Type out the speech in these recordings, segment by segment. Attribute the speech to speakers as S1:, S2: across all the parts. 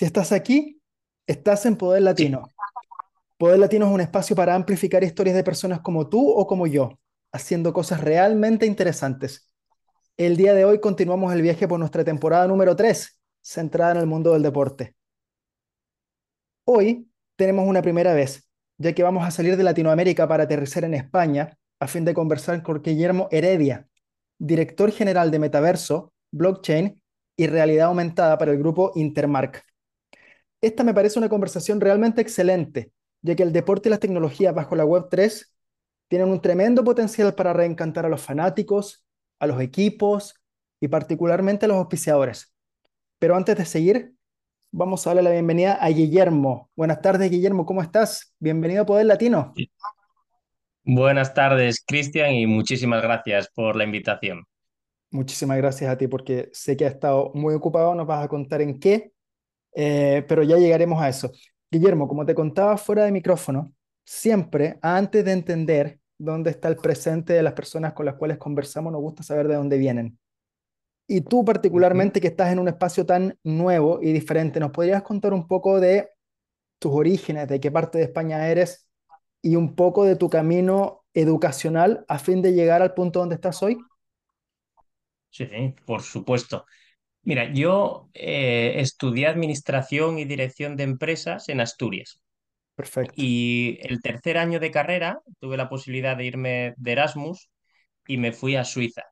S1: Si estás aquí, estás en Poder Latino. Poder Latino es un espacio para amplificar historias de personas como tú o como yo, haciendo cosas realmente interesantes. El día de hoy continuamos el viaje por nuestra temporada número 3, centrada en el mundo del deporte. Hoy tenemos una primera vez, ya que vamos a salir de Latinoamérica para aterrizar en España a fin de conversar con Guillermo Heredia, director general de Metaverso, Blockchain y Realidad Aumentada para el grupo Intermark. Esta me parece una conversación realmente excelente, ya que el deporte y las tecnologías bajo la Web3 tienen un tremendo potencial para reencantar a los fanáticos, a los equipos y particularmente a los auspiciadores. Pero antes de seguir, vamos a darle la bienvenida a Guillermo. Buenas tardes, Guillermo, ¿cómo estás? Bienvenido a Poder Latino.
S2: Buenas tardes, Cristian, y muchísimas gracias por la invitación.
S1: Muchísimas gracias a ti porque sé que has estado muy ocupado, nos vas a contar en qué, eh, pero ya llegaremos a eso. Guillermo, como te contaba fuera de micrófono, siempre antes de entender dónde está el presente de las personas con las cuales conversamos, nos gusta saber de dónde vienen. Y tú particularmente que estás en un espacio tan nuevo y diferente, ¿nos podrías contar un poco de tus orígenes, de qué parte de España eres y un poco de tu camino educacional a fin de llegar al punto donde estás hoy?
S2: Sí, por supuesto. Mira, yo eh, estudié administración y dirección de empresas en Asturias.
S1: Perfecto.
S2: Y el tercer año de carrera tuve la posibilidad de irme de Erasmus y me fui a Suiza.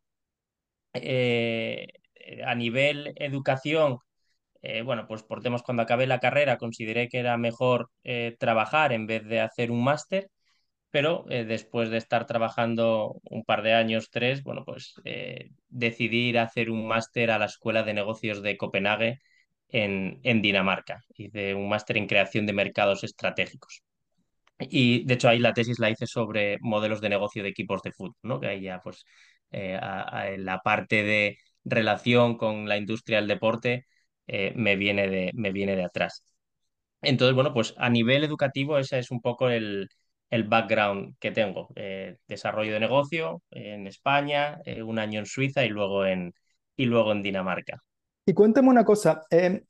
S2: Eh, a nivel educación, eh, bueno, pues por temas cuando acabé la carrera consideré que era mejor trabajar en vez de hacer un máster pero eh, después de estar trabajando un par de años, tres, bueno, pues eh, decidí ir a hacer un máster a la Escuela de Negocios de Copenhague en, en Dinamarca. Hice un máster en creación de mercados estratégicos. Y de hecho ahí la tesis la hice sobre modelos de negocio de equipos de fútbol, ¿no? Que ahí ya pues eh, la parte de relación con la industria del deporte me, viene de, me viene de atrás. Entonces, bueno, pues a nivel educativo ese es un poco el, el background que tengo. Eh, desarrollo de negocio en España, eh, un año en Suiza y luego en, y luego en Dinamarca.
S1: Y cuéntame una cosa, eh,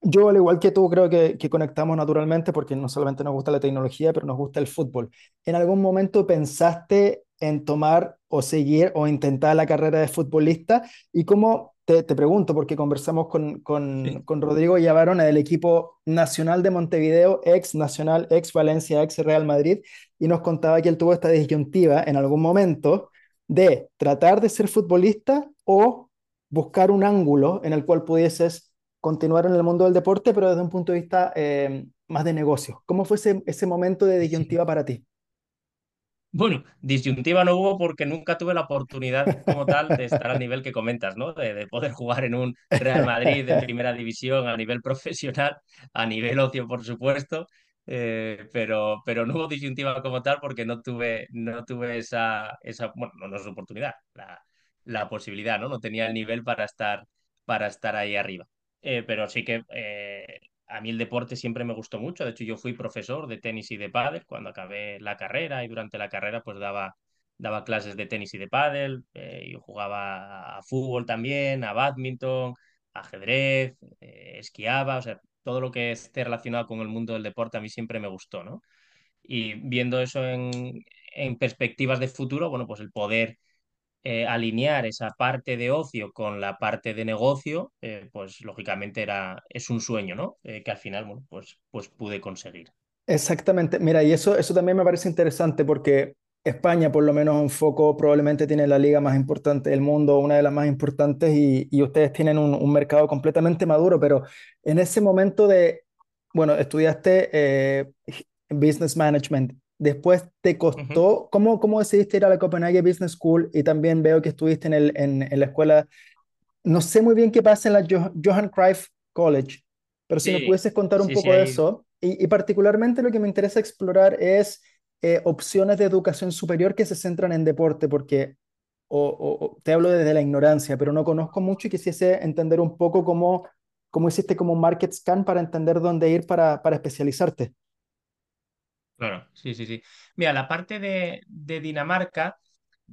S1: yo al igual que tú creo que, que, conectamos naturalmente porque no solamente nos gusta la tecnología, pero nos gusta el fútbol. ¿En algún momento pensaste en tomar o seguir o intentar la carrera de futbolista? ¿Y cómo te, pregunto, porque conversamos con, con, con Rodrigo Yavarona del equipo nacional de Montevideo, ex Nacional, ex Valencia, ex Real Madrid, y nos contaba que él tuvo esta disyuntiva en algún momento de tratar de ser futbolista o buscar un ángulo en el cual pudieses continuar en el mundo del deporte, pero desde un punto de vista eh, más de negocio. ¿Cómo fue ese, ese momento de disyuntiva para ti?
S2: Bueno, disyuntiva no hubo porque nunca tuve la oportunidad como tal de estar al nivel que comentas, ¿no? De, poder jugar en un Real Madrid de primera división a nivel profesional, a nivel ocio, por supuesto, eh, pero, pero no hubo disyuntiva como tal porque no tuve, no tuve esa, esa, bueno, no, es oportunidad, la, la, posibilidad, ¿no? No tenía el nivel para estar, para estar ahí arriba. Eh, pero sí que eh, a mí el deporte siempre me gustó mucho. De hecho, yo fui profesor de tenis y de pádel cuando acabé la carrera y durante la carrera pues daba, daba clases de tenis y de pádel. Eh, yo jugaba a fútbol también, a badminton, ajedrez, eh, esquiaba, o sea, todo lo que esté relacionado con el mundo del deporte a mí siempre me gustó, ¿no? Y viendo eso en, en perspectivas de futuro, bueno, pues el poder eh, alinear esa parte de ocio con la parte de negocio, eh, pues lógicamente era, es un sueño, ¿no? Eh, que al final, bueno, pues, pues pude conseguir.
S1: Exactamente. Mira, y eso, eso también me parece interesante porque España, por lo menos un foco, probablemente tiene la liga más importante del mundo, una de las más importantes, y, y ustedes tienen un, un, mercado completamente maduro, pero en ese momento de, bueno, estudiaste Business Management Después te costó, ¿cómo, ¿cómo decidiste ir a la Copenhague Business School? Y también veo que estuviste en, el, en, en la escuela, no sé muy bien qué pasa en la Johan Cruyff College, pero si me pudieses contar un poco de eso. Y, y, particularmente lo que me interesa explorar es eh, opciones de educación superior que se centran en deporte, porque o, o, te hablo desde la ignorancia, pero no conozco mucho y quisiese entender un poco cómo, cómo hiciste como market scan para entender dónde ir para, para especializarte.
S2: Claro, sí, sí, sí. Mira, la parte de, Dinamarca,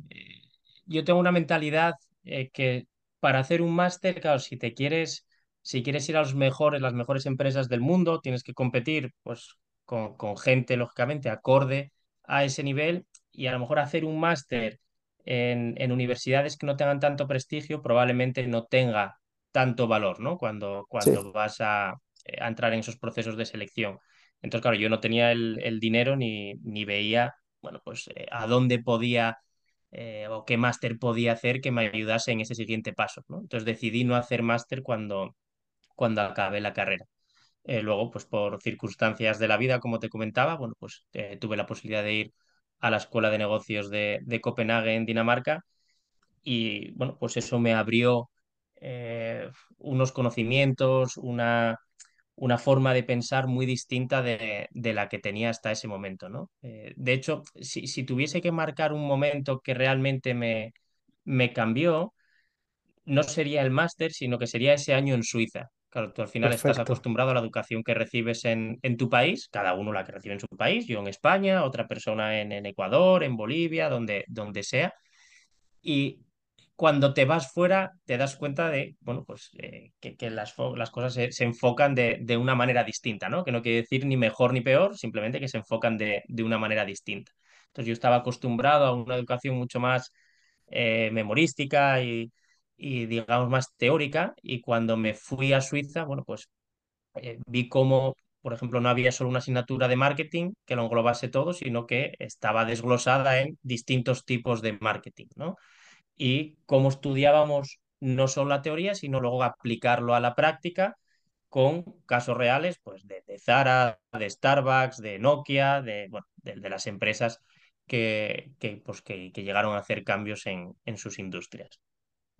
S2: eh, yo tengo una mentalidad eh, que para hacer un máster, claro, si te quieres, si quieres ir a los mejores, las mejores empresas del mundo, tienes que competir pues, con, con gente, lógicamente, acorde a ese nivel y a lo mejor hacer un máster en, en, universidades que no tengan tanto prestigio probablemente no tenga tanto valor, ¿no? Cuando,
S1: Sí,
S2: cuando vas a, eh, a entrar en esos procesos de selección. Entonces, claro, yo no tenía el, el dinero ni, ni veía, bueno, pues eh, a dónde podía eh, o qué máster podía hacer que me ayudase en ese siguiente paso, ¿no? Entonces decidí no hacer máster cuando, cuando acabé la carrera. Eh, luego, pues por circunstancias de la vida, como te comentaba, bueno, pues eh, tuve la posibilidad de ir a la Escuela de Negocios de, de Copenhague en Dinamarca y, bueno, pues eso me abrió eh, unos conocimientos, una, una forma de pensar muy distinta de, de la que tenía hasta ese momento, ¿no? Eh, de hecho, si, si tuviese que marcar un momento que realmente me, me cambió, no sería el máster, sino que sería ese año en Suiza. Claro, tú al final estás acostumbrado a la educación que recibes en, en tu país, cada uno la que recibe en su país, yo en España, otra persona en, en Ecuador, en Bolivia, donde, donde sea. Y cuando te vas fuera, te das cuenta de, bueno, pues eh, que, que las, las cosas se, se enfocan de, de una manera distinta, ¿no? Que no quiere decir ni mejor ni peor, simplemente que se enfocan de, de una manera distinta. Entonces yo estaba acostumbrado a una educación mucho más eh, memorística y, y, digamos, más teórica, y cuando me fui a Suiza, bueno, pues eh, vi cómo, por ejemplo, no había solo una asignatura de marketing que lo englobase todo, sino que estaba desglosada en distintos tipos de marketing, ¿no? Y cómo estudiábamos no solo la teoría, sino luego aplicarlo a la práctica con casos reales pues de, Zara, de Starbucks, de Nokia, de, bueno, de, las empresas que, que, pues que, que, llegaron a hacer cambios en, en sus industrias.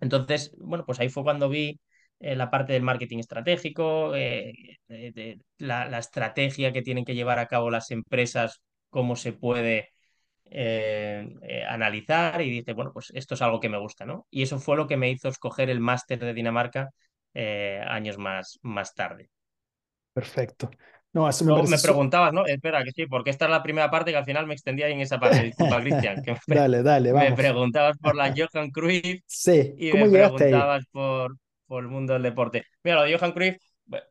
S2: Entonces, bueno, pues ahí fue cuando vi eh, la parte del marketing estratégico, eh, de la, la, estrategia que tienen que llevar a cabo las empresas, cómo se puede eh, eh, analizar y dice, bueno, pues esto es algo que me gusta, ¿no? Y eso fue lo que me hizo escoger el máster de Dinamarca eh, años más, más tarde.
S1: Perfecto. No, eso me parece...
S2: me preguntabas, ¿no? Espera, que sí, porque esta es la primera parte que al final me extendía en esa parte. Disculpa, Cristian, me,
S1: Dale, dale,
S2: me
S1: vamos.
S2: preguntabas por la Johan Cruyff
S1: Sí,
S2: y
S1: ¿cómo
S2: me preguntabas por, por el mundo del deporte. Mira, lo de Johan Cruyff,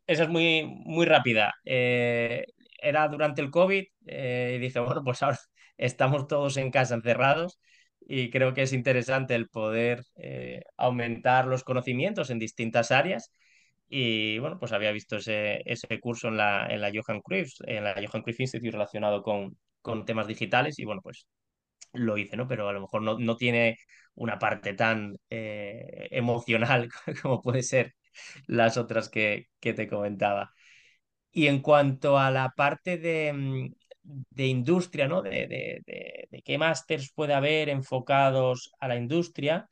S2: esa es muy, muy rápida. Era durante el COVID y dice, bueno, pues ahora estamos todos en casa encerrados y creo que es interesante el poder eh, aumentar los conocimientos en distintas áreas. Y bueno, pues había visto ese, ese curso en la, en la Johan Cruyff, en la Johan Cruyff Institute relacionado con, con temas digitales y bueno, pues lo hice, ¿no? Pero a lo mejor no, no tiene una parte tan eh, emocional como puede ser las otras que, que te comentaba. Y en cuanto a la parte de, mm, de industria, ¿no? De, de, de, de qué másters puede haber enfocados a la industria,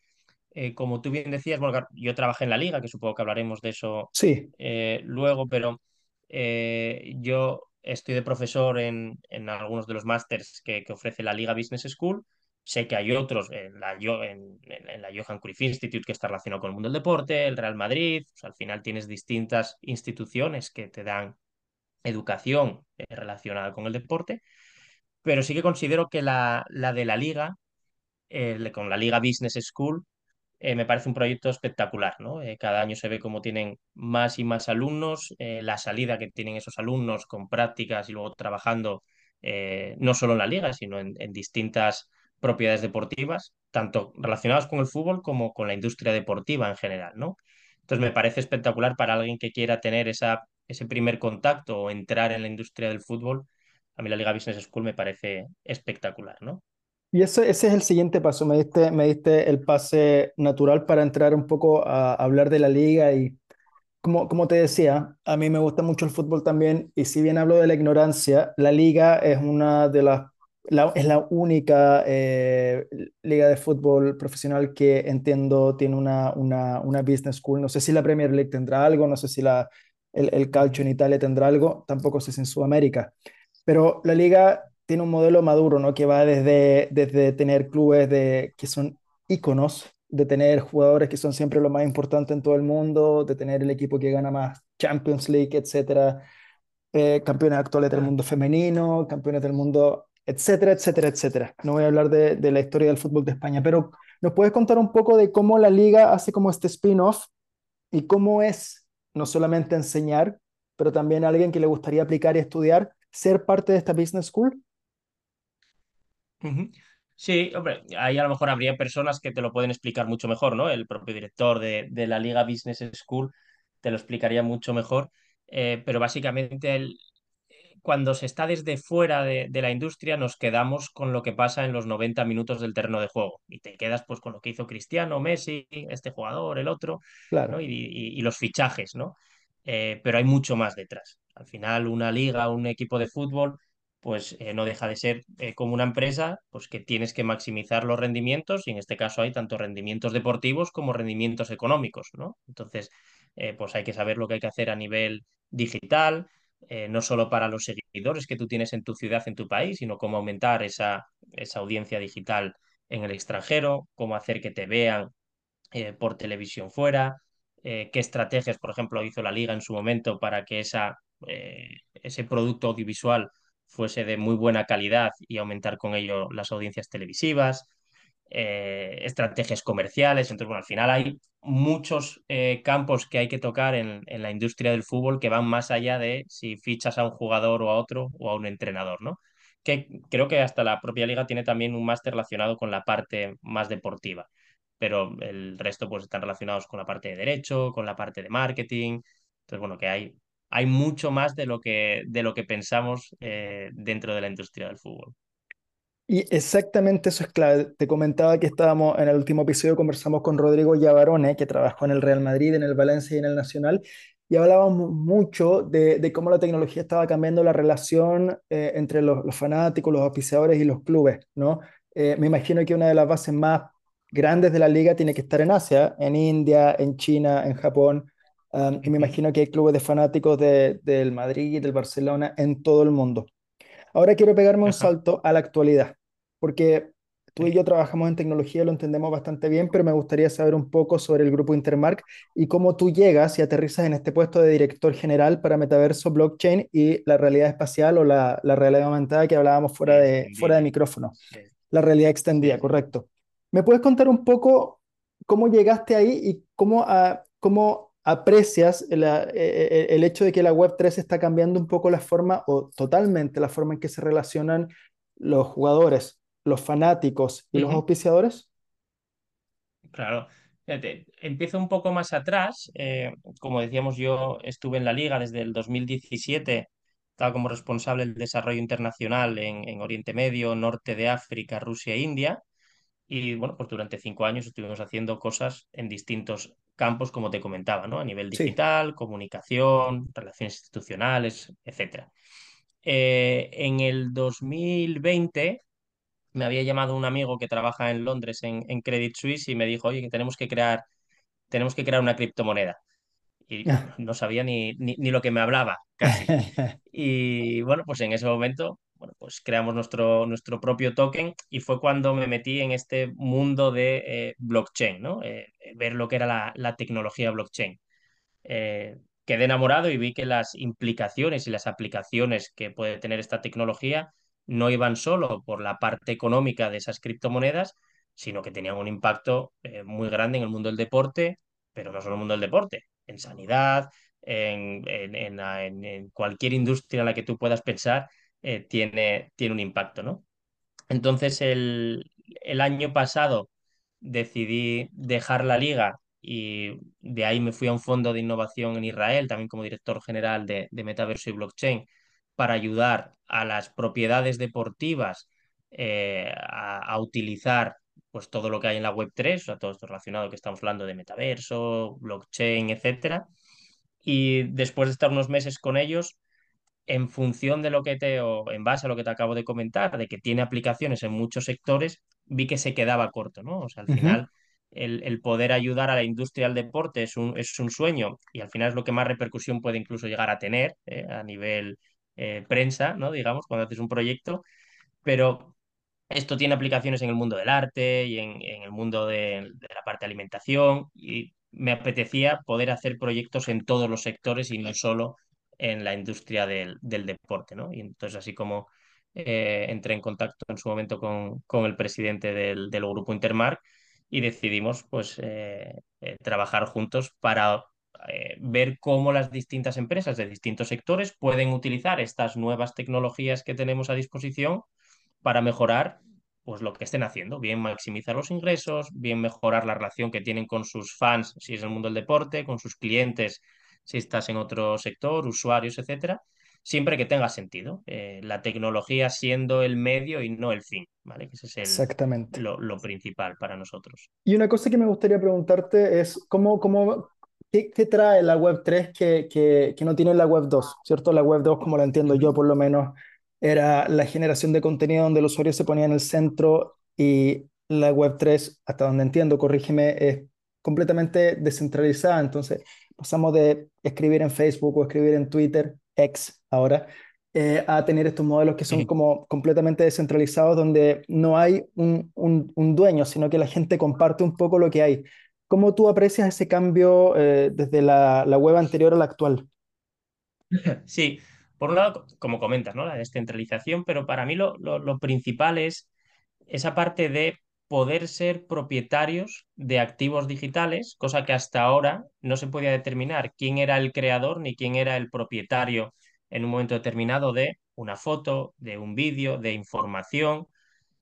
S2: eh, como tú bien decías, bueno, yo trabajé en la liga, que supongo que hablaremos de eso
S1: Sí,
S2: eh, luego, pero eh, yo estoy de profesor en, en algunos de los másters que, que ofrece la Liga Business School. Sé que hay otros en la, Yo- en, en- en la Johan Cruyff Institute que está relacionado con el mundo del deporte, el Real Madrid. O sea, al final tienes distintas instituciones que te dan educación eh, relacionada con el deporte, pero sí que considero que la, de la liga, con la Liga Business School, eh, me parece un proyecto espectacular, ¿no? Eh, cada año se ve cómo tienen más y más alumnos, la salida que tienen esos alumnos con prácticas y luego trabajando no solo en la liga, sino en, en distintas propiedades deportivas, tanto relacionadas con el fútbol como con la industria deportiva en general, ¿no? Entonces me parece espectacular para alguien que quiera tener esa, ese primer contacto o entrar en la industria del fútbol. A mí la Liga Business School me parece espectacular, ¿no?
S1: y ese, ese es el siguiente paso. Me diste, me diste el pase natural para entrar un poco a hablar de la liga y como, como te decía, a mí me gusta mucho el fútbol también y si bien hablo de la ignorancia, la liga es una de las, la- es la única eh, liga de fútbol profesional que entiendo tiene una, una, una business school. No sé si la Premier League tendrá algo, no sé si la, el, el calcio en Italia tendrá algo, tampoco sé si en Sudamérica. Pero la liga tiene un modelo maduro, ¿no? Que va desde, desde tener clubes de, que son íconos, de tener jugadores que son siempre lo más importante en todo el mundo, de tener el equipo que gana más Champions League, etcétera, eh, campeones actuales del mundo femenino, campeones del mundo, etcétera, etcétera, etcétera. No voy a hablar de, de la historia del fútbol de España, pero ¿nos puedes contar un poco de cómo la liga hace como este spin-off y cómo es? No solamente enseñar, pero también alguien que le gustaría aplicar y estudiar, ser parte de esta business school?
S2: Sí, hombre, ahí a lo mejor habría personas que te lo pueden explicar mucho mejor, ¿no? El propio director de, de la Liga Business School te lo explicaría mucho mejor, eh, pero básicamente el, cuando se está desde fuera de, de la industria nos quedamos con lo que pasa en los 90 minutos del terreno de juego y te quedas pues con lo que hizo Cristiano, Messi, este jugador, el otro, ¿no?
S1: Claro.
S2: Y, y- y los fichajes, ¿no? Eh, pero hay mucho más detrás. Al final, una liga, un equipo de fútbol, pues eh, no deja de ser eh, como una empresa, pues que tienes que maximizar los rendimientos y en este caso hay tanto rendimientos deportivos como rendimientos económicos, ¿no? Entonces, pues hay que saber lo que hay que hacer a nivel digital eh, no solo para los seguidores que tú tienes en tu ciudad, en tu país, sino cómo aumentar esa, esa audiencia digital en el extranjero, cómo hacer que te vean eh, por televisión fuera, eh, qué estrategias, por ejemplo, hizo la liga en su momento para que esa, ese producto audiovisual fuese de muy buena calidad y aumentar con ello las audiencias televisivas, eh, estrategias comerciales. Entonces, bueno, al final hay muchos eh, campos que hay que tocar en, en la industria del fútbol que van más allá de si fichas a un jugador o a otro o a un entrenador, ¿no? Que creo que hasta la propia liga tiene también un máster relacionado con la parte más deportiva pero el resto pues están relacionados con la parte de derecho, con la parte de marketing. Entonces, bueno, que hay, hay mucho más de lo que, de lo que pensamos eh, dentro de la industria del fútbol.
S1: Y exactamente eso es clave. Te comentaba que estábamos en el último episodio, conversamos con Rodrigo Yavarone, que trabajó en el Real Madrid, en el Valencia y en el Nacional, y hablábamos mucho de, de cómo la tecnología estaba cambiando la relación eh, entre los, los fanáticos, los auspiciadores y los clubes, ¿no? Eh, me imagino que una de las bases más grandes de la liga tiene que estar en Asia, en India, en China, en Japón, um, y me imagino que hay clubes de fanáticos de- del Madrid, del Barcelona, en todo el mundo. Ahora quiero pegarme un salto a la actualidad, porque tú y yo trabajamos en tecnología, lo entendemos bastante bien, pero me gustaría saber un poco sobre el grupo Intermark y cómo tú llegas y aterrizas en este puesto de director general para metaverso, blockchain y la realidad espacial o la, la realidad aumentada que hablábamos fuera de, fuera de micrófono,
S2: Sí,
S1: la realidad extendida, correcto. ¿Me puedes contar un poco cómo llegaste ahí y cómo, ah, cómo aprecias el, eh, eh, el hecho de que la Web3 está cambiando un poco la forma o totalmente la forma en que se relacionan los jugadores, los fanáticos y los auspiciadores?
S2: Claro. Fíjate, empiezo un poco más atrás. eh, como decíamos, yo estuve en la liga desde el 2017, estaba como responsable del desarrollo internacional en, en Oriente Medio, Norte de África, Rusia e India. Y bueno, pues durante cinco años estuvimos haciendo cosas en distintos campos, como te comentaba, ¿no? A nivel
S1: Sí.
S2: digital, comunicación, relaciones institucionales, etcétera. Eh, en el 2020 me había llamado un amigo que trabaja en Londres en, en Credit Suisse y me dijo, oye, que tenemos que crear, tenemos que crear una criptomoneda. Y no sabía ni, ni, ni lo que me hablaba, casi. Y bueno, pues en ese momento, bueno, pues creamos nuestro, nuestro propio token y fue cuando me metí en este mundo de eh, blockchain, ¿no? Eh, ver lo que era la, la tecnología blockchain. Eh, quedé enamorado y vi que las implicaciones y las aplicaciones que puede tener esta tecnología no iban solo por la parte económica de esas criptomonedas, sino que tenían un impacto eh, muy grande en el mundo del deporte, pero no solo en el mundo del deporte, en sanidad, en- en- en cualquier industria en la que tú puedas pensar, eh, tiene, tiene un impacto, ¿no? Entonces, el, el año pasado decidí dejar la liga y de ahí me fui a un fondo de innovación en Israel, también como director general de, de Metaverso y Blockchain, para ayudar a las propiedades deportivas eh, a, a utilizar pues todo lo que hay en la web tres o sea, todo esto relacionado que estamos hablando de metaverso, blockchain, etcétera. Y después de estar unos meses con ellos, en función de lo que te, o en base a lo que te acabo de comentar, de que tiene aplicaciones en muchos sectores, vi que se quedaba corto, ¿no? O sea, al final el, el poder ayudar a la industria del deporte es un, es un sueño y al final es lo que más repercusión puede incluso llegar a tener eh, a nivel eh, prensa, ¿no? Digamos, cuando haces un proyecto, pero esto tiene aplicaciones en el mundo del arte y en, en el mundo de, de la parte de alimentación y me apetecía poder hacer proyectos en todos los sectores y no solo en la industria del, del deporte, ¿no? Y entonces así como eh, entré en contacto en su momento con, con el presidente del, del grupo Intermark y decidimos pues eh, eh, trabajar juntos para ver cómo las distintas empresas de distintos sectores pueden utilizar estas nuevas tecnologías que tenemos a disposición para mejorar pues lo que estén haciendo, bien maximizar los ingresos, bien mejorar la relación que tienen con sus fans si es el mundo del deporte, con sus clientes si estás en otro sector, usuarios, etcétera, siempre que tenga sentido. Eh, la tecnología siendo el medio y no el fin, ¿vale? Que ese es el,
S1: Exactamente.
S2: lo, lo principal para nosotros.
S1: Y una cosa que me gustaría preguntarte es cómo, cómo, qué, qué trae la web 3 que, que, que no tiene la web 2, ¿cierto? La web 2, como la entiendo yo por lo menos, era la generación de contenido donde el usuario se ponía en el centro y la web 3, hasta donde entiendo, corrígeme, es completamente descentralizada. Entonces, pasamos de escribir en Facebook o escribir en Twitter, X ahora, eh, a tener estos modelos que son como completamente descentralizados, donde no hay un, un, un, dueño, sino que la gente comparte un poco lo que hay. ¿Cómo tú aprecias ese cambio eh, desde la, la, web anterior a la actual?
S2: Sí, por un lado, como comentas, ¿no? La descentralización, pero para mí lo, lo, lo principal es esa parte de poder ser propietarios de activos digitales, cosa que hasta ahora no se podía determinar quién era el creador ni quién era el propietario en un momento determinado de una foto, de un vídeo, de información.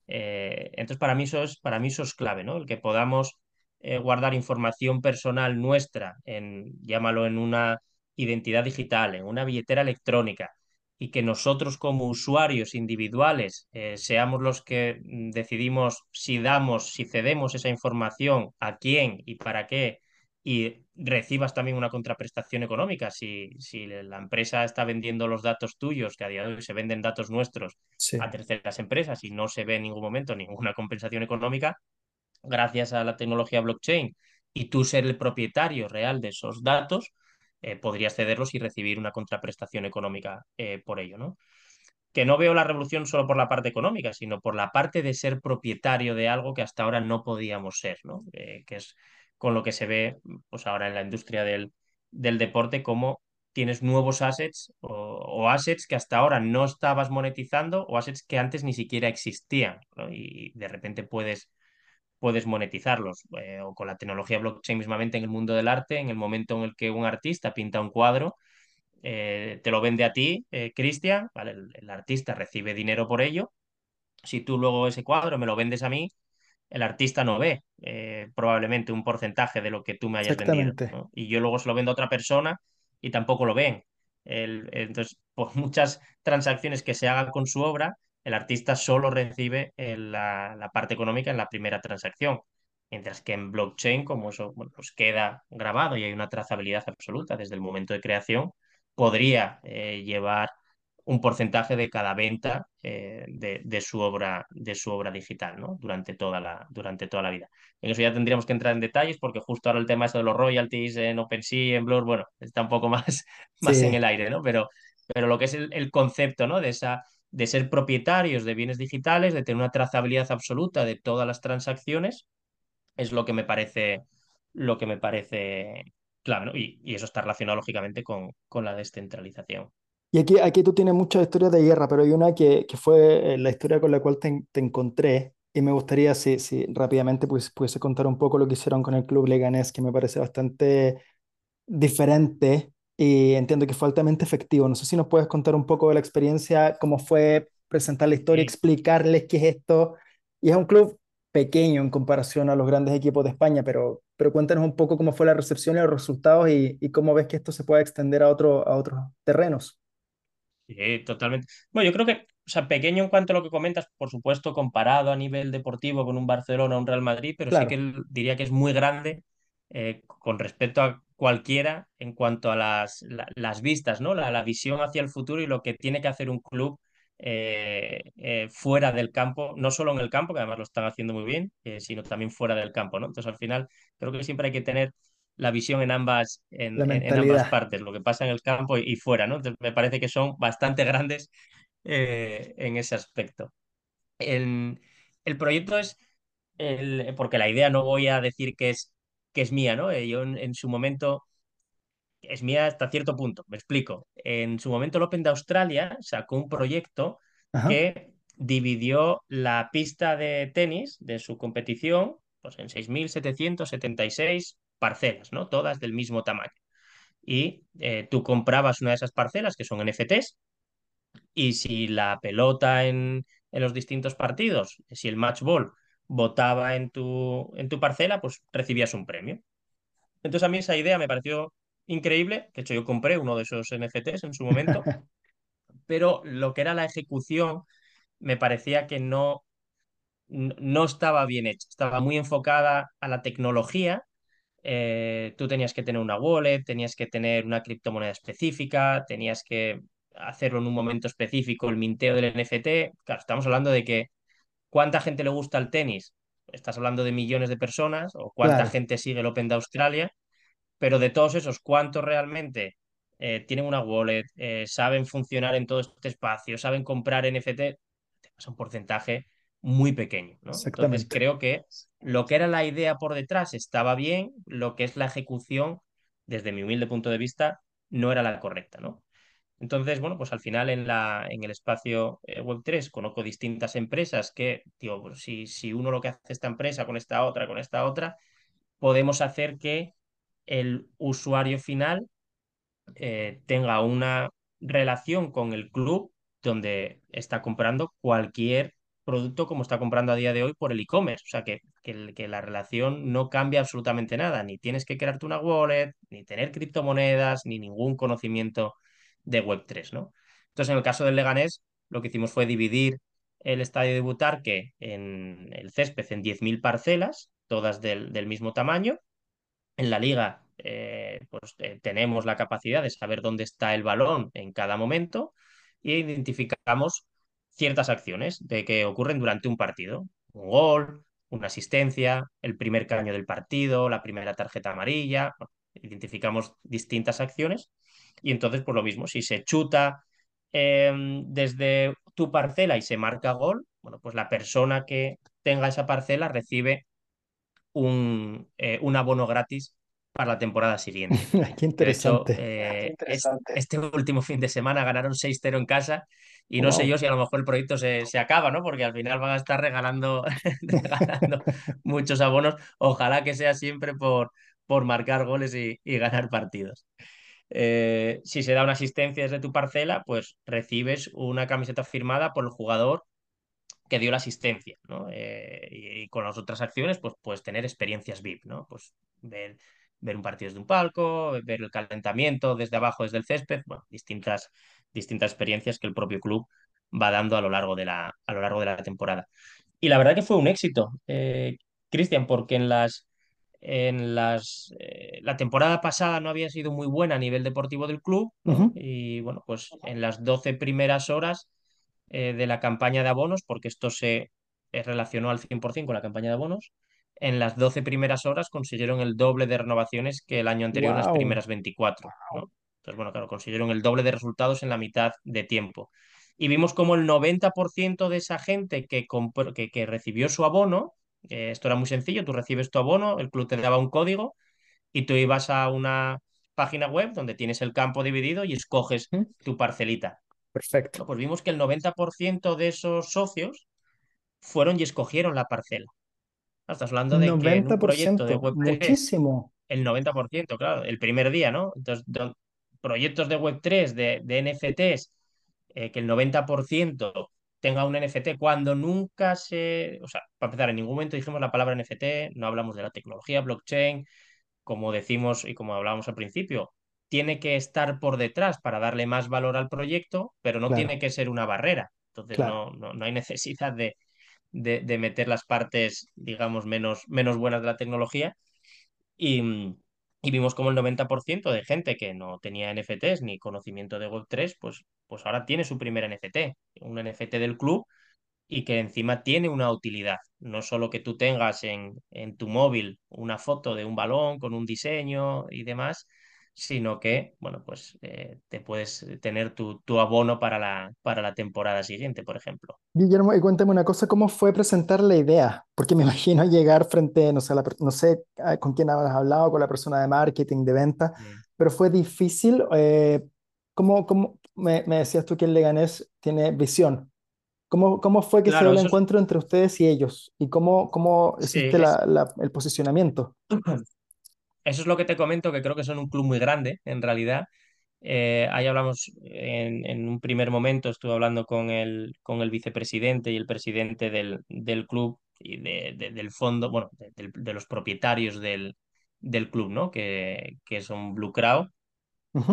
S2: Eh, entonces, para mí, eso es, para mí eso es clave, ¿no? El que podamos eh, guardar información personal nuestra, en, llámalo en una identidad digital, en una billetera electrónica, y que nosotros como usuarios individuales eh, seamos los que mm, decidimos si damos, si cedemos esa información a quién y para qué, y recibas también una contraprestación económica. Si, si la empresa está vendiendo los datos tuyos, que a día de hoy se venden datos nuestros
S1: Sí.
S2: a terceras empresas y no se ve en ningún momento ninguna compensación económica, gracias a la tecnología blockchain y tú ser el propietario real de esos datos, eh, podrías cederlos y recibir una contraprestación económica eh, por ello, ¿no? Que no veo la revolución solo por la parte económica, sino por la parte de ser propietario de algo que hasta ahora no podíamos ser, ¿no? Eh, que es con lo que se ve pues ahora en la industria del, del deporte, como tienes nuevos assets o, assets que hasta ahora no estabas monetizando o assets que antes ni siquiera existían. Y de repente puedes puedes monetizarlos. Eh, o con la tecnología blockchain mismamente en el mundo del arte, en el momento en el que un artista pinta un cuadro, eh, te lo vende a ti, eh, Cristian, ¿vale? el, el, artista recibe dinero por ello. Si tú luego ese cuadro me lo vendes a mí, el artista no ve eh, probablemente un porcentaje de lo que tú me hayas vendido. Y yo luego se lo vendo a otra persona y tampoco lo ven. El, entonces, por muchas transacciones que se hagan con su obra, el artista solo recibe la, la, parte económica en la primera transacción. Mientras que en blockchain, como eso bueno, pues queda grabado y hay una trazabilidad absoluta desde el momento de creación, podría eh, llevar un porcentaje de cada venta eh, de, de, su obra, de su obra digital ¿no? durante, toda la, durante toda la vida. En eso ya tendríamos que entrar en detalles porque justo ahora el tema de los royalties en OpenSea, en Blur, bueno, está un poco más, más en el aire, ¿no? pero, pero lo que es el, el concepto ¿no? de, esa, de ser propietarios de bienes digitales, de tener una trazabilidad absoluta de todas las transacciones, es lo que me parece, lo que me parece clave, y, y, eso está relacionado lógicamente con, con la descentralización.
S1: Y aquí, aquí tú tienes muchas historias de guerra, pero hay una que, que fue eh, la historia con la cual te, te encontré y me gustaría si, si rápidamente pues, pudiese contar un poco lo que hicieron con el Club Leganés, que me parece bastante diferente y entiendo que fue altamente efectivo. No sé si nos puedes contar un poco de la experiencia, cómo fue presentar la historia, explicarles qué es esto. Y es un club pequeño en comparación a los grandes equipos de España, pero, pero cuéntanos un poco cómo fue la recepción y los resultados y, y cómo ves que esto se puede extender a, otro, a otros terrenos.
S2: Sí, totalmente. Bueno, yo creo que, o sea, pequeño en cuanto a lo que comentas, por supuesto, comparado a nivel deportivo con un Barcelona o un Real Madrid, pero sí que diría que es muy grande eh, con respecto a cualquiera en cuanto a las, la- las vistas, ¿no? La, la visión hacia el futuro y lo que tiene que hacer un club eh, eh, fuera del campo, no solo en el campo, que además lo están haciendo muy bien, eh, sino también fuera del campo, ¿no? Entonces, al final, creo que siempre hay que tener la visión en ambas, en, ambas partes, lo que pasa en el campo y, y fuera, ¿no? Entonces, me parece que son bastante grandes en ese aspecto. El, el proyecto es, el, porque la idea no voy a decir que es, que es mía, ¿no? Eh, Yo en, en su momento es mía hasta cierto punto, me explico. En su momento el Open de Australia sacó un proyecto
S1: Ajá,
S2: que dividió la pista de tenis de su competición pues, en 6.776 parcelas, ¿no? Todas del mismo tamaño. y eh, tú comprabas una de esas parcelas que son NFTs y si la pelota en, en los distintos partidos, si el match ball votaba en tu, en tu parcela, pues recibías un premio. Entonces a mí esa idea me pareció increíble, de hecho yo compré uno de esos NFTs en su momento, pero lo que era la ejecución me parecía que no, no estaba bien hecha, estaba muy enfocada a la tecnología. Eh, tú tenías que tener una wallet, tenías que tener una criptomoneda específica, tenías que hacerlo en un momento específico, el minteo del NFT. Claro, estamos hablando de que ¿cuánta gente le gusta el tenis? Estás hablando de millones de personas, o cuánta
S1: Claro,
S2: gente sigue el Open de Australia, pero de todos esos, ¿cuántos realmente eh, tienen una wallet, eh, saben funcionar en todo este espacio, saben comprar NFT? Es un porcentaje muy pequeño, ¿no? Entonces creo que lo que era la idea por detrás estaba bien, lo que es la ejecución, desde mi humilde punto de vista, no era la correcta, ¿no? Entonces, bueno, pues al final en, la, en el espacio eh, Web3 conozco distintas empresas que, digo, pues si, si uno lo que hace esta empresa con esta otra, con esta otra, podemos hacer que el usuario final eh, tenga una relación con el club donde está comprando cualquier producto como está comprando a día de hoy por el e-commerce. O sea, que, que, que, la relación no cambia absolutamente nada. Ni tienes que crearte una wallet, ni tener criptomonedas, ni ningún conocimiento de Web3, ¿no? Entonces, en el caso del Leganés, lo que hicimos fue dividir el estadio de Butarque en el césped en 10.000 parcelas, todas del, del mismo tamaño, en la liga, eh, pues tenemos la capacidad de saber dónde está el balón en cada momento e identificamos ciertas acciones de que ocurren durante un partido. Un gol, una asistencia, el primer caño del partido, la primera tarjeta amarilla. identificamos distintas acciones y entonces, por lo mismo, si se chuta eh, desde tu parcela y se marca gol, bueno, pues la persona que tenga esa parcela recibe un, eh, un abono gratis para la temporada siguiente.
S1: Qué
S2: De hecho,
S1: interesante.
S2: eh, es, este último fin de semana ganaron 6-0 en casa y no sé yo si a lo mejor el proyecto se, se acaba, ¿no? Porque al final van a estar regalando, regalando muchos abonos. Ojalá que sea siempre por, por marcar goles y, y ganar partidos. Eh, si se da una asistencia desde tu parcela, pues recibes una camiseta firmada por el jugador que dio la asistencia, ¿no? Eh, y, con las otras acciones, pues puedes tener experiencias VIP, ¿no? Pues ver, ver un partido desde un palco, ver el calentamiento desde abajo, desde el césped, bueno, distintas, distintas experiencias que el propio club va dando a lo largo de la, a lo largo de la temporada. Y la verdad que fue un éxito, eh, Cristian, porque en las, en las, eh, la temporada pasada no había sido muy buena a nivel deportivo del club. Y bueno, pues en las 12 primeras horas eh, de la campaña de abonos, porque esto se relacionó al 100% con la campaña de abonos, en las 12 primeras horas consiguieron el doble de renovaciones que el año anterior en las primeras 24, ¿no? Entonces, bueno, claro, consiguieron el doble de resultados en la mitad de tiempo. Y vimos como el 90% de esa gente que, que, que recibió su abono, eh, esto era muy sencillo, tú recibes tu abono, el club te daba un código y tú ibas a una página web donde tienes el campo dividido y escoges tu parcelita.
S1: Perfecto.
S2: Pues vimos que el 90% de esos socios fueron y escogieron la parcela. Estás hablando de que en un proyecto de
S1: ciento
S2: Web3,
S1: muchísimo.
S2: el 90%, claro, el primer día, ¿no? Entonces, proyectos de Web3, de, de NFTs, eh, que el 90% tenga un NFT cuando nunca se... O sea, para empezar, en ningún momento dijimos la palabra NFT, no hablamos de la tecnología blockchain, como decimos y como hablábamos al principio, tiene que estar por detrás para darle más valor al proyecto, pero no tiene que ser una barrera. Entonces
S1: claro.
S2: no, no, no hay necesidad de, de, de, meter las partes, digamos, menos, menos buenas de la tecnología. Y, y vimos como el 90% de gente que no tenía NFTs ni conocimiento de Web3, pues, pues ahora tiene su primer NFT, un NFT del club y que encima tiene una utilidad. No solo que tú tengas en, en tu móvil una foto de un balón con un diseño y demás, sino que, bueno, pues eh, te puedes tener tu, tu abono para la, para la temporada siguiente, por ejemplo.
S1: Guillermo, y cuéntame una cosa, ¿cómo fue presentar la idea? Porque me imagino llegar frente, no sé, la no sé ah, con quién habrás hablado, con la persona de marketing, de venta,
S2: Mm.
S1: pero fue difícil. eh, ¿cómo, cómo- me, me decías tú que el Leganés tiene visión? ¿Cómo, cómo fue que se dio el
S2: eso es,
S1: encuentro entre ustedes y ellos? ¿Y cómo, cómo
S2: sí,
S1: hiciste
S2: es,
S1: la- la- el posicionamiento?
S2: eso es lo que te comento, que creo que son un club muy grande, en realidad. Eh, ahí hablamos, en, en un primer momento estuve hablando con el, con el vicepresidente y el presidente del, del club y de, de- del fondo, bueno, de, los propietarios del, del club, ¿no? Que, que son Blue Crow.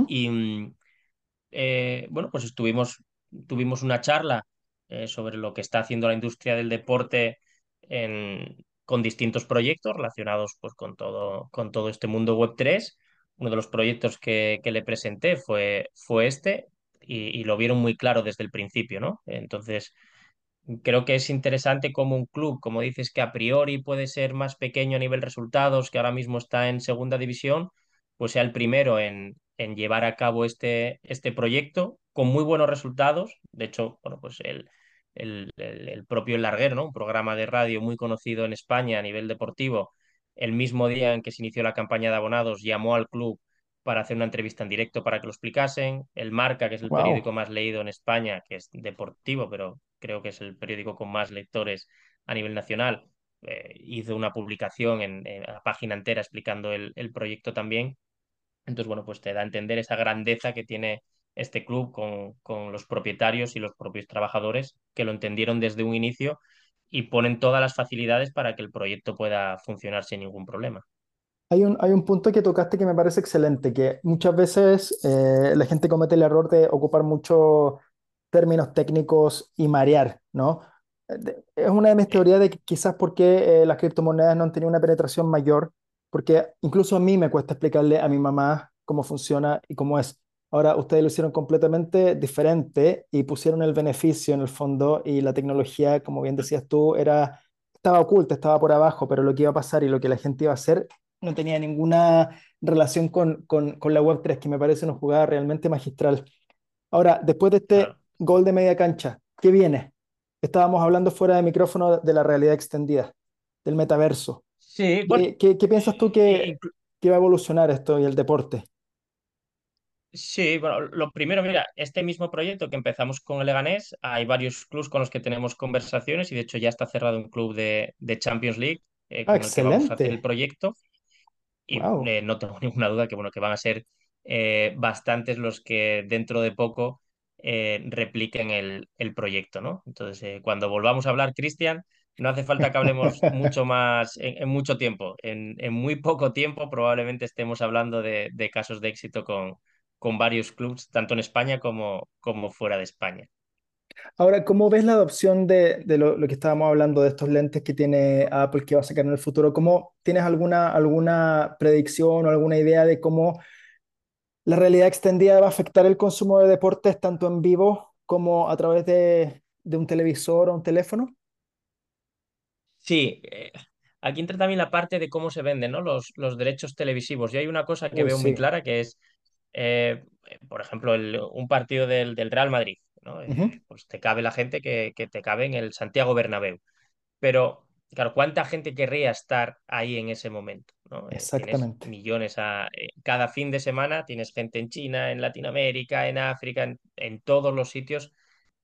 S2: Y, mm, eh, bueno, pues estuvimos, tuvimos una charla eh, sobre lo que está haciendo la industria del deporte en- con distintos proyectos relacionados pues, con todo, con todo este mundo web tres Uno de los proyectos que, que le presenté fue, fue este y, y lo vieron muy claro desde el principio, ¿no? Entonces, Creo que es interesante como un club, como dices, que a priori puede ser más pequeño a nivel resultados, que ahora mismo está en segunda división, pues sea el primero en, en llevar a cabo este, este proyecto con muy buenos resultados. De hecho, bueno, pues el, el, el, el propio El Larguero, ¿no? Un programa de radio muy conocido en España a nivel deportivo, el mismo día en que se inició la campaña de abonados, llamó al club para hacer una entrevista en directo para que lo explicasen. El Marca, que es el periódico más leído en España, que es deportivo, pero creo que es el periódico con más lectores a nivel nacional, eh, hizo una publicación en, en, la página entera explicando el, el proyecto también. Entonces, bueno, pues te da a entender esa grandeza que tiene este club con, con los propietarios y los propios trabajadores que lo entendieron desde un inicio y ponen todas las facilidades para que el proyecto pueda funcionar sin ningún problema.
S1: Hay un, hay un punto que tocaste que me parece excelente, que muchas veces eh, la gente comete el error de ocupar muchos términos técnicos y marear, ¿no? Eh, Es una de mis teorías de que quizás porque las criptomonedas no han tenido una penetración mayor, porque incluso a mí me cuesta explicarle a mi mamá cómo funciona y cómo es. Ahora, ustedes lo hicieron completamente diferente y pusieron el beneficio en el fondo y la tecnología, como bien decías tú, era, estaba oculta, estaba por abajo, pero lo que iba a pasar y lo que la gente iba a hacer no tenía ninguna relación con, con, con la Web3, que me parece una jugada realmente magistral. Ahora, después de este
S2: claro.
S1: gol de media cancha, ¿qué viene? Estábamos hablando fuera de micrófono de la realidad extendida, del metaverso.
S2: Sí, bueno,
S1: ¿Qué, qué- qué piensas tú que, que va a evolucionar esto y el deporte?
S2: Sí, bueno, lo primero, mira, este mismo proyecto que empezamos con el Leganés, hay varios clubes con los que tenemos conversaciones y de hecho ya está cerrado un club de, de Champions League eh,
S1: Ah,
S2: con el que vamos a hacer el proyecto y
S1: Wow.
S2: eh, no tengo ninguna duda que, bueno, que van a ser eh, bastantes los que dentro de poco repliquen el, el proyecto, ¿no? Entonces, cuando volvamos a hablar, Cristian, no hace falta que hablemos mucho más en, en mucho tiempo. En, en muy poco tiempo probablemente estemos hablando de, de casos de éxito con, con varios clubes, tanto en España como, como fuera de España.
S1: Ahora, ¿cómo ves la adopción de, de lo, lo que estábamos hablando de estos lentes que tiene Apple que va a sacar en el futuro? ¿Cómo tienes alguna, alguna predicción o alguna idea de cómo La realidad extendida va a afectar el consumo de deportes tanto en vivo como a través de, de un televisor o un teléfono.
S2: Sí, eh, aquí entra también la parte de cómo se venden, ¿no? Los, los derechos televisivos. Y hay una cosa que
S1: Uy,
S2: veo muy clara que es eh, por ejemplo, el- un partido del, del Real Madrid, Eh, pues te cabe la gente que, que te cabe en el Santiago Bernabéu. Pero, claro, ¿cuánta gente querría estar ahí en ese momento? ¿no? Eh, tienes
S1: Exactamente.
S2: millones a, cada fin de semana, tienes gente en China, en Latinoamérica, en África, en, en todos los sitios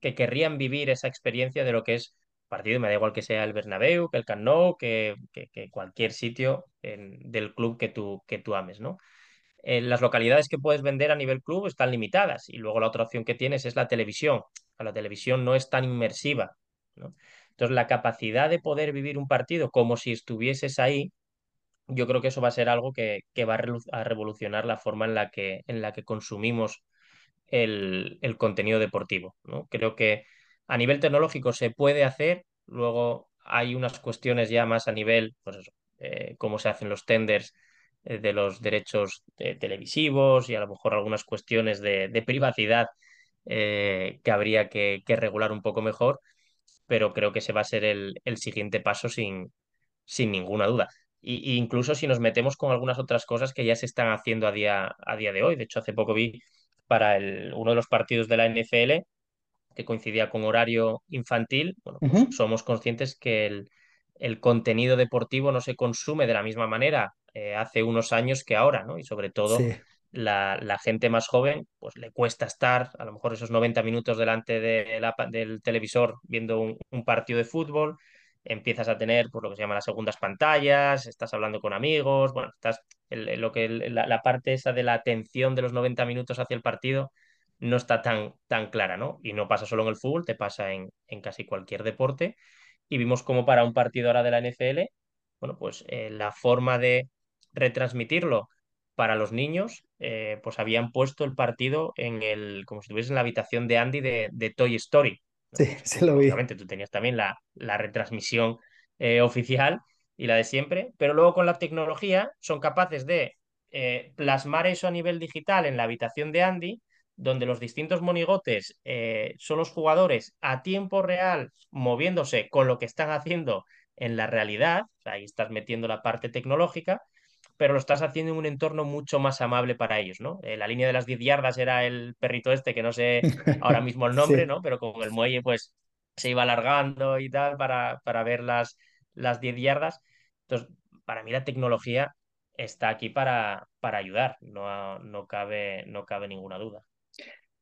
S2: que querrían vivir esa experiencia de lo que es partido, me da igual que sea el Bernabéu, que el Camp Nou, que, que- que cualquier sitio en- del club que tú, que tú ames, ¿no? Eh, las localidades que puedes vender a nivel club están limitadas y luego la otra opción que tienes es la televisión. La televisión no es tan inmersiva. Entonces, la capacidad de poder vivir un partido como si estuvieses ahí, yo creo que eso va a ser algo que, va a, revolucionar la forma en la que, en la que consumimos el, contenido deportivo, ¿no? Creo que a nivel tecnológico se puede hacer, luego hay unas cuestiones ya más a nivel, pues eso, eh, cómo se hacen los tenders de los derechos eh, televisivos y a lo mejor algunas cuestiones de, de privacidad eh, que habría que, que regular un poco mejor, pero creo que ese va a ser el, el siguiente paso sin, sin ninguna duda. Y, y incluso si nos metemos con algunas otras cosas que ya se están haciendo a día, a día de hoy. De hecho, hace poco vi para el, uno de los partidos de la NFL que coincidía con horario infantil. Bueno, pues somos conscientes que el, el contenido deportivo no se consume de la misma manera eh, hace unos años que ahora, ¿no? Y sobre todo
S1: Sí.
S2: la, la gente más joven, pues le cuesta estar a lo mejor esos 90 minutos delante de la- del televisor viendo un, un partido de fútbol empiezas a tener por lo que se llama las segundas pantallas, estás hablando con amigos, bueno, estás lo que la, la, parte esa de la atención de los 90 minutos hacia el partido no está tan, tan clara, ¿no? Y no pasa solo en el fútbol, te pasa en, en casi cualquier deporte. Y vimos como para un partido ahora de la NFL, bueno, pues eh, la forma de retransmitirlo para los niños, eh, pues habían puesto el partido en el, como si estuviese en la habitación de Andy de, de Toy Story.
S1: Sí, sí lo vi.
S2: Obviamente tú tenías también la, la retransmisión eh, oficial y la de siempre, pero luego con la tecnología son capaces de plasmar eso a nivel digital en la habitación de Andy, donde los distintos monigotes eh, son los jugadores a tiempo real moviéndose con lo que están haciendo en la realidad, ahí estás metiendo la parte tecnológica, pero lo estás haciendo en un entorno mucho más amable para ellos, ¿no? Eh, la línea de las 10 yardas era el perrito este, que no sé ahora mismo el nombre,
S1: Sí.
S2: ¿no? Pero con el muelle, pues se iba alargando y tal para, para ver las, las 10 yardas. Entonces, para mí la tecnología está aquí para, para ayudar, no, no, cabe, no cabe ninguna duda.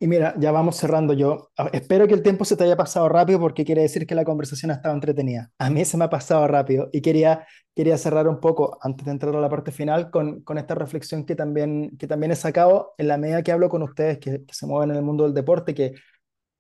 S1: Y mira, ya vamos cerrando yo. Espero que el tiempo se te haya pasado rápido porque quiere decir que la conversación ha estado entretenida. A mí se me ha pasado rápido y quería, quería cerrar un poco, antes de entrar a la parte final, con, con esta reflexión que también, que también he sacado en la medida que hablo con ustedes que, que se mueven en el mundo del deporte, que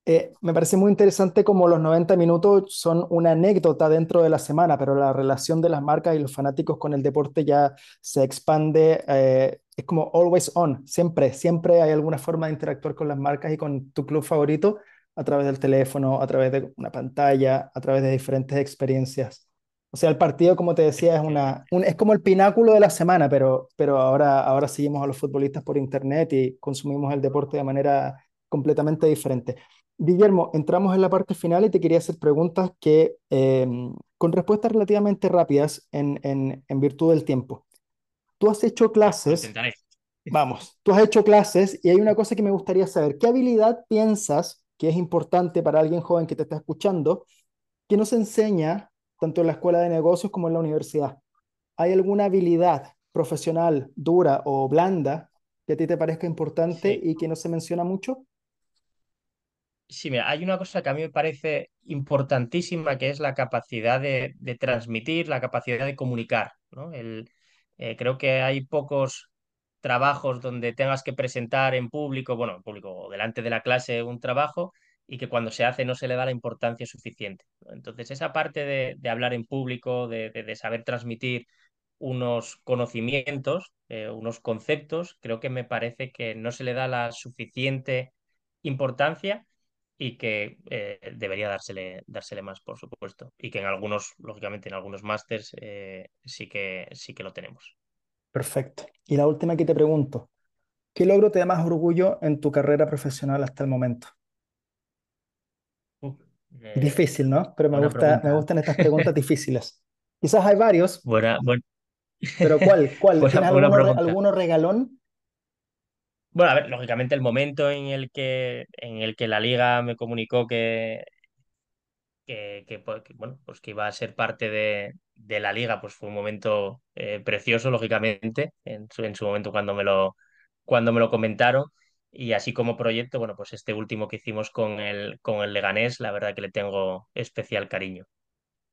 S1: eh, me parece muy interesante como los 90 minutos son una anécdota dentro de la semana, pero la relación de las marcas y los fanáticos con el deporte ya se expande, eh, es como always on, siempre, siempre hay alguna forma de interactuar con las marcas y con tu club favorito a través del teléfono, a través de una pantalla, a través de diferentes experiencias. O sea, el partido, como te decía, es, una, un- es como el pináculo de la semana, pero, pero ahora, ahora seguimos a los futbolistas por internet y consumimos el deporte de manera completamente diferente. Guillermo, entramos en la parte final y te quería hacer preguntas que, eh, con respuestas relativamente rápidas en, en, en virtud del tiempo. Tú has hecho clases, vamos, tú has hecho clases y hay una cosa que me gustaría saber. ¿Qué habilidad piensas que es importante para alguien joven que te está escuchando que no se enseña tanto en la escuela de negocios como en la universidad? ¿Hay alguna habilidad profesional dura o blanda que a ti te parezca importante
S2: Sí.
S1: y que no se menciona mucho?
S2: Sí, mira, hay una cosa que a mí me parece importantísima, que es la capacidad de, de transmitir, la capacidad de comunicar, ¿no? El, eh, creo que hay pocos trabajos donde tengas que presentar en público, bueno, en público o delante de la clase un trabajo y que cuando se hace no se le da la importancia suficiente. Entonces, esa parte de, de hablar en público, de, de- de saber transmitir unos conocimientos, eh, unos conceptos, creo que me parece que no se le da la suficiente importancia y que eh, debería dársele, dársele más, por supuesto. Y que en algunos, lógicamente, en algunos másters eh, sí que, sí que lo tenemos.
S1: Perfecto. Y la última que te pregunto, ¿qué logro te da más orgullo en tu carrera profesional hasta el momento?
S2: Eh,
S1: Difícil, ¿no? Pero me gusta, me gustan estas preguntas difíciles. Quizás hay varios,
S2: Buena,
S1: pero ¿cuál? ¿Cuál?
S2: buena,
S1: ¿Tienes alguno regalón?
S2: Bueno, a ver, lógicamente el momento en el que, en el que la liga me comunicó que, que, pues, bueno, pues que iba a ser parte de, de la liga, pues fue un momento eh, precioso, lógicamente, en su, en su momento cuando me lo, cuando me lo comentaron. Y así como proyecto, bueno, pues este último que hicimos con el, con el Leganés, la verdad que le tengo especial cariño.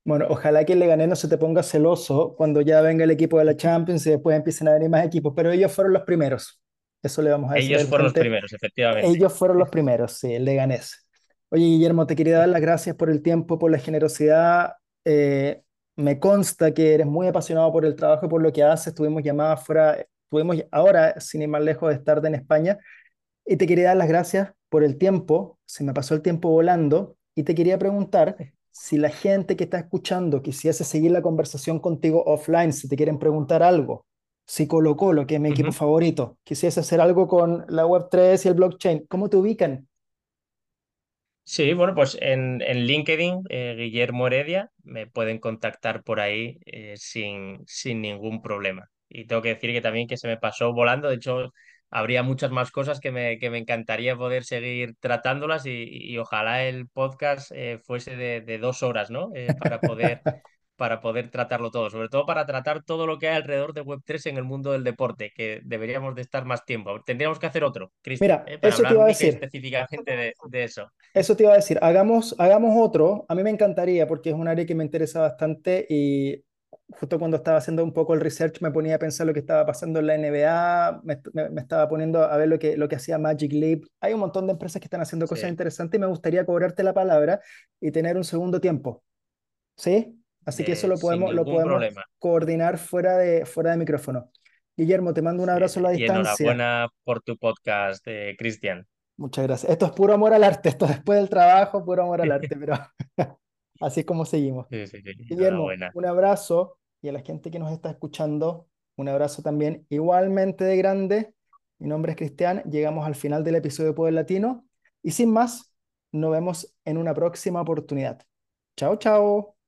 S1: Bueno, ojalá que el Leganés no se te ponga celoso cuando ya venga el equipo de la Champions y después empiecen a venir más equipos, pero ellos fueron los primeros. Eso le vamos a decir
S2: Ellos fueron los primeros, efectivamente.
S1: Ellos fueron los primeros, sí, el Leganés. Oye, Guillermo, te quería dar las gracias por el tiempo, por la generosidad. Eh, me consta que eres muy apasionado por el trabajo y por lo que haces. Tuvimos llamadas fuera, tuvimos ahora, sin ir más lejos, de estar en España. Y te quería dar las gracias por el tiempo. Se me pasó el tiempo volando. Y te quería preguntar si la gente que está escuchando quisiese seguir la conversación contigo offline, si te quieren preguntar algo. Si Colo Colo, que es mi equipo favorito, quisiese hacer algo con la Web3 y el blockchain, ¿cómo te ubican?
S2: Sí, bueno, pues en, en LinkedIn, eh, Guillermo Heredia, me pueden contactar por ahí eh, sin, sin ningún problema. Y tengo que decir que también que se me pasó volando, de hecho, habría muchas más cosas que me, que me encantaría poder seguir tratándolas y, y ojalá el podcast eh, fuese de, de dos horas, ¿no? Eh, para poder, para poder tratarlo todo, sobre todo para tratar todo lo que hay alrededor de Web3 en el mundo del deporte, que deberíamos de estar más tiempo. Tendríamos que hacer otro, Cristian,
S1: Mira,
S2: ¿eh? para
S1: eso te
S2: hablar
S1: iba a decir.
S2: específicamente de, de eso.
S1: Eso te iba a decir, hagamos, hagamos otro. A mí me encantaría porque es un área que me interesa bastante y justo cuando estaba haciendo un poco el research me ponía a pensar lo que estaba pasando en la NBA, me, me- me estaba poniendo a ver lo que, lo que hacía Magic Leap. Hay un montón de empresas que están haciendo
S2: Sí,
S1: cosas interesantes y me gustaría cobrarte la palabra y tener un segundo tiempo. ¿Sí? Así que eso
S2: eh,
S1: lo
S2: sin
S1: podemos, lo podemos
S2: problema.
S1: coordinar fuera de, fuera de micrófono. Guillermo, te mando un
S2: Sí,
S1: abrazo a
S2: sí.
S1: la
S2: Y
S1: distancia.
S2: enhorabuena por tu podcast, eh, Cristian.
S1: Muchas gracias. Esto es puro amor al arte, esto después del trabajo, puro amor al arte, pero así es como seguimos.
S2: Sí, sí,
S1: Guillermo, un abrazo y a la gente que nos está escuchando, un abrazo también igualmente de grande. Mi nombre es Cristian, llegamos al final del episodio de Poder Latino y sin más, nos vemos en una próxima oportunidad. Chao, chao.